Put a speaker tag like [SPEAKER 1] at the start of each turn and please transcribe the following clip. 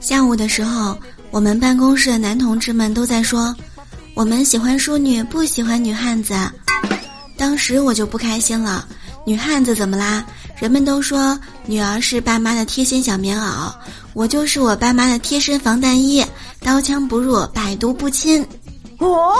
[SPEAKER 1] 下午的时候我们办公室的男同志们都在说我们喜欢淑女不喜欢女汉子。当时我就不开心了女汉子怎么啦？人们都说女儿是爸妈的贴心小棉袄我就是我爸妈的贴身防弹衣刀枪不入百毒不侵。哦